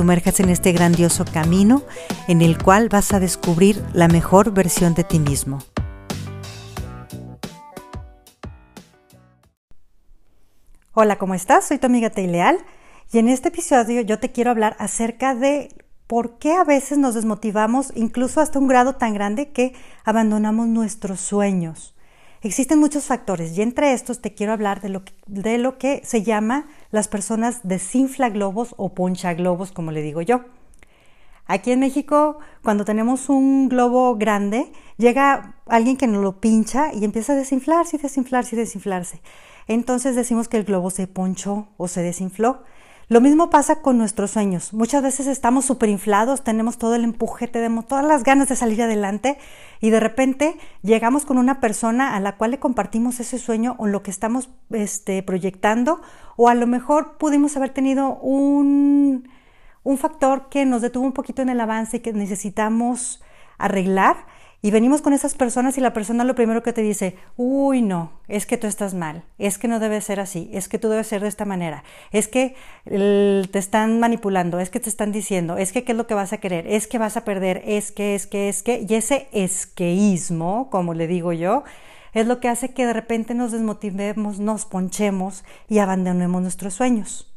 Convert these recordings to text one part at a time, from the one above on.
sumerjas en este grandioso camino en el cual vas a descubrir la mejor versión de ti mismo. Hola, ¿cómo estás? Soy tu amiga Teileal y en este episodio yo te quiero hablar acerca de por qué a veces nos desmotivamos incluso hasta un grado tan grande que abandonamos nuestros sueños. Existen muchos factores y entre estos te quiero hablar de lo que, de lo que se llama las personas desinfla globos o poncha globos, como le digo yo. Aquí en México, cuando tenemos un globo grande, llega alguien que nos lo pincha y empieza a desinflarse y desinflarse y desinflarse. Entonces decimos que el globo se ponchó o se desinfló. Lo mismo pasa con nuestros sueños. Muchas veces estamos súper inflados, tenemos todo el empuje, tenemos todas las ganas de salir adelante y de repente llegamos con una persona a la cual le compartimos ese sueño o lo que estamos este, proyectando o a lo mejor pudimos haber tenido un, un factor que nos detuvo un poquito en el avance y que necesitamos arreglar y venimos con esas personas y la persona lo primero que te dice, uy, no, es que tú estás mal, es que no debe ser así, es que tú debes ser de esta manera, es que te están manipulando, es que te están diciendo, es que qué es lo que vas a querer, es que vas a perder, es que, es que, es que, y ese esqueísmo, como le digo yo, es lo que hace que de repente nos desmotivemos, nos ponchemos y abandonemos nuestros sueños.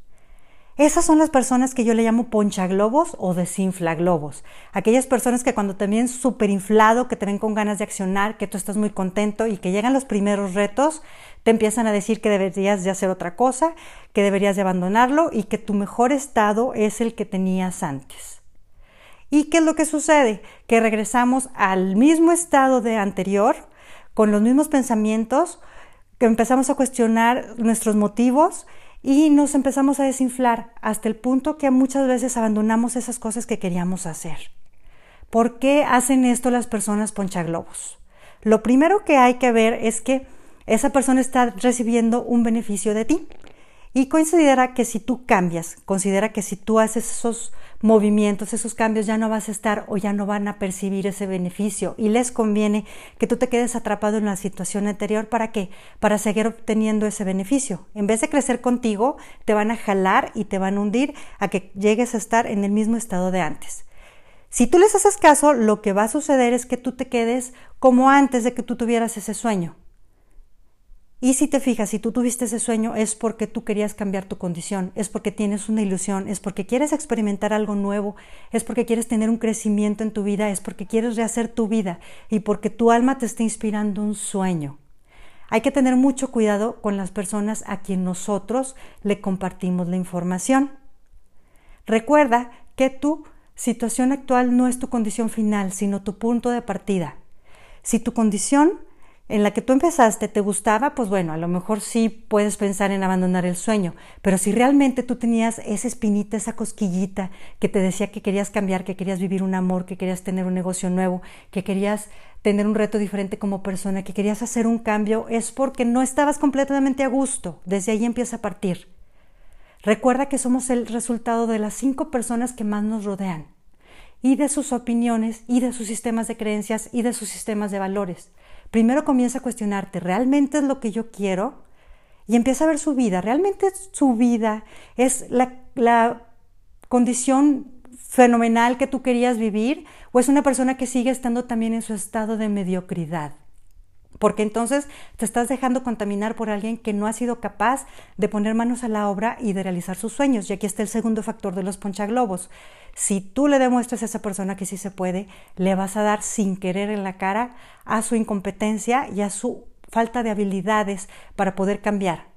Esas son las personas que yo le llamo ponchaglobos o desinflaglobos. Aquellas personas que cuando te ven súper inflado, que te ven con ganas de accionar, que tú estás muy contento y que llegan los primeros retos, te empiezan a decir que deberías de hacer otra cosa, que deberías de abandonarlo y que tu mejor estado es el que tenías antes. ¿Y qué es lo que sucede? Que regresamos al mismo estado de anterior, con los mismos pensamientos, que empezamos a cuestionar nuestros motivos y nos empezamos a desinflar hasta el punto que muchas veces abandonamos esas cosas que queríamos hacer. ¿Por qué hacen esto las personas ponchaglobos? Lo primero que hay que ver es que esa persona está recibiendo un beneficio de ti y considera que si tú cambias, considera que si tú haces esos movimientos, esos cambios, ya no vas a estar o ya no van a percibir ese beneficio y les conviene que tú te quedes atrapado en la situación anterior. ¿Para qué? Para seguir obteniendo ese beneficio. En vez de crecer contigo, te van a jalar y te van a hundir a que llegues a estar en el mismo estado de antes. Si tú les haces caso, lo que va a suceder es que tú te quedes como antes de que tú tuvieras ese sueño. Y si te fijas, si tú tuviste ese sueño es porque tú querías cambiar tu condición, es porque tienes una ilusión, es porque quieres experimentar algo nuevo, es porque quieres tener un crecimiento en tu vida, es porque quieres rehacer tu vida y porque tu alma te está inspirando un sueño. Hay que tener mucho cuidado con las personas a quien nosotros le compartimos la información. Recuerda que tu situación actual no es tu condición final, sino tu punto de partida. Si tu condición en la que tú empezaste te gustaba, pues bueno, a lo mejor sí puedes pensar en abandonar el sueño, pero si realmente tú tenías esa espinita, esa cosquillita que te decía que querías cambiar, que querías vivir un amor, que querías tener un negocio nuevo, que querías tener un reto diferente como persona, que querías hacer un cambio, es porque no estabas completamente a gusto. Desde ahí empieza a partir. Recuerda que somos el resultado de las cinco personas que más nos rodean y de sus opiniones y de sus sistemas de creencias y de sus sistemas de valores primero comienza a cuestionarte, ¿realmente es lo que yo quiero? Y empieza a ver su vida, ¿realmente su vida es la, la condición fenomenal que tú querías vivir o es una persona que sigue estando también en su estado de mediocridad? Porque entonces te estás dejando contaminar por alguien que no ha sido capaz de poner manos a la obra y de realizar sus sueños. Y aquí está el segundo factor de los ponchaglobos. Si tú le demuestras a esa persona que sí se puede, le vas a dar sin querer en la cara a su incompetencia y a su falta de habilidades para poder cambiar.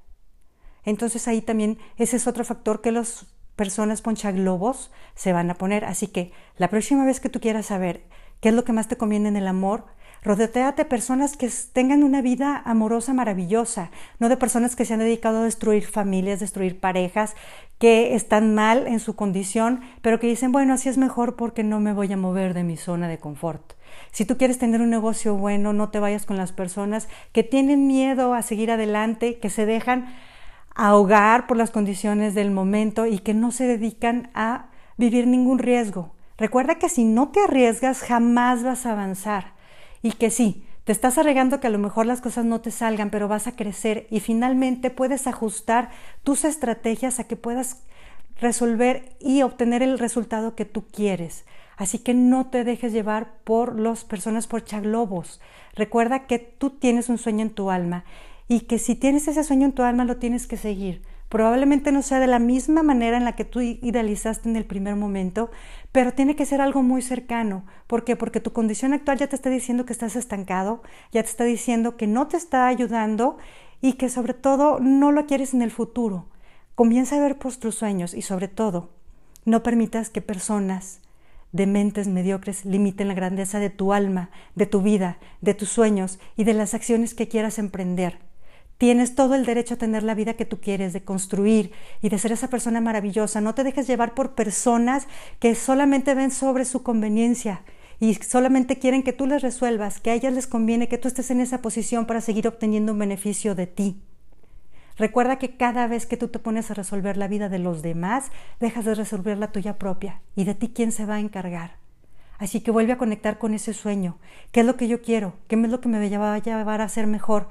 Entonces ahí también ese es otro factor que las personas ponchaglobos se van a poner. Así que la próxima vez que tú quieras saber qué es lo que más te conviene en el amor, Rodéate de personas que tengan una vida amorosa maravillosa, no de personas que se han dedicado a destruir familias, destruir parejas, que están mal en su condición, pero que dicen, bueno, así es mejor porque no me voy a mover de mi zona de confort. Si tú quieres tener un negocio bueno, no te vayas con las personas que tienen miedo a seguir adelante, que se dejan ahogar por las condiciones del momento y que no se dedican a vivir ningún riesgo. Recuerda que si no te arriesgas jamás vas a avanzar y que sí, te estás arriesgando que a lo mejor las cosas no te salgan, pero vas a crecer y finalmente puedes ajustar tus estrategias a que puedas resolver y obtener el resultado que tú quieres. Así que no te dejes llevar por las personas por chaglobos. Recuerda que tú tienes un sueño en tu alma y que si tienes ese sueño en tu alma lo tienes que seguir. Probablemente no sea de la misma manera en la que tú idealizaste en el primer momento, pero tiene que ser algo muy cercano. ¿Por qué? Porque tu condición actual ya te está diciendo que estás estancado, ya te está diciendo que no te está ayudando y que sobre todo no lo quieres en el futuro. Comienza a ver por tus sueños y sobre todo no permitas que personas de mentes mediocres limiten la grandeza de tu alma, de tu vida, de tus sueños y de las acciones que quieras emprender. Tienes todo el derecho a tener la vida que tú quieres, de construir y de ser esa persona maravillosa. No te dejes llevar por personas que solamente ven sobre su conveniencia y solamente quieren que tú les resuelvas, que a ellas les conviene que tú estés en esa posición para seguir obteniendo un beneficio de ti. Recuerda que cada vez que tú te pones a resolver la vida de los demás, dejas de resolver la tuya propia y de ti quién se va a encargar. Así que vuelve a conectar con ese sueño. ¿Qué es lo que yo quiero? ¿Qué es lo que me va a llevar a ser mejor?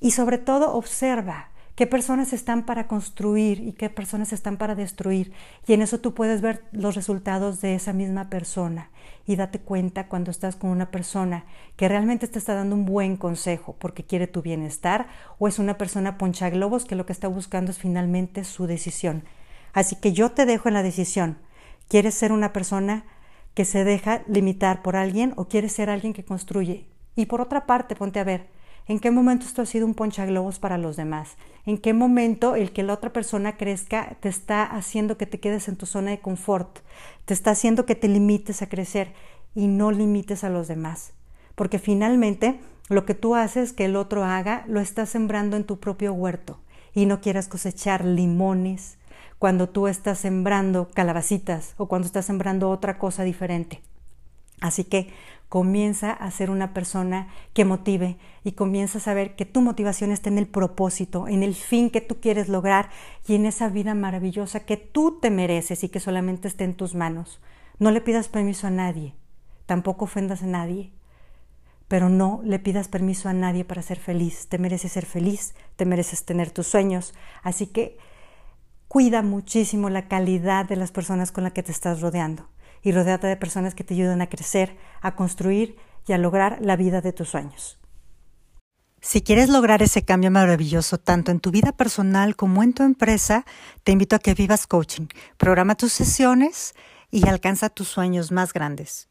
Y sobre todo observa qué personas están para construir y qué personas están para destruir. Y en eso tú puedes ver los resultados de esa misma persona. Y date cuenta cuando estás con una persona que realmente te está dando un buen consejo porque quiere tu bienestar o es una persona ponchaglobos que lo que está buscando es finalmente su decisión. Así que yo te dejo en la decisión. ¿Quieres ser una persona que se deja limitar por alguien o quieres ser alguien que construye? Y por otra parte, ponte a ver, ¿En qué momento esto ha sido un ponchaglobos para los demás? ¿En qué momento el que la otra persona crezca te está haciendo que te quedes en tu zona de confort? Te está haciendo que te limites a crecer y no limites a los demás. Porque finalmente lo que tú haces que el otro haga lo estás sembrando en tu propio huerto y no quieras cosechar limones cuando tú estás sembrando calabacitas o cuando estás sembrando otra cosa diferente. Así que comienza a ser una persona que motive y comienza a saber que tu motivación está en el propósito, en el fin que tú quieres lograr y en esa vida maravillosa que tú te mereces y que solamente esté en tus manos. No le pidas permiso a nadie, tampoco ofendas a nadie, pero no le pidas permiso a nadie para ser feliz. Te mereces ser feliz, te mereces tener tus sueños, así que cuida muchísimo la calidad de las personas con las que te estás rodeando y rodeate de personas que te ayuden a crecer, a construir y a lograr la vida de tus sueños. Si quieres lograr ese cambio maravilloso tanto en tu vida personal como en tu empresa, te invito a que vivas coaching. Programa tus sesiones y alcanza tus sueños más grandes.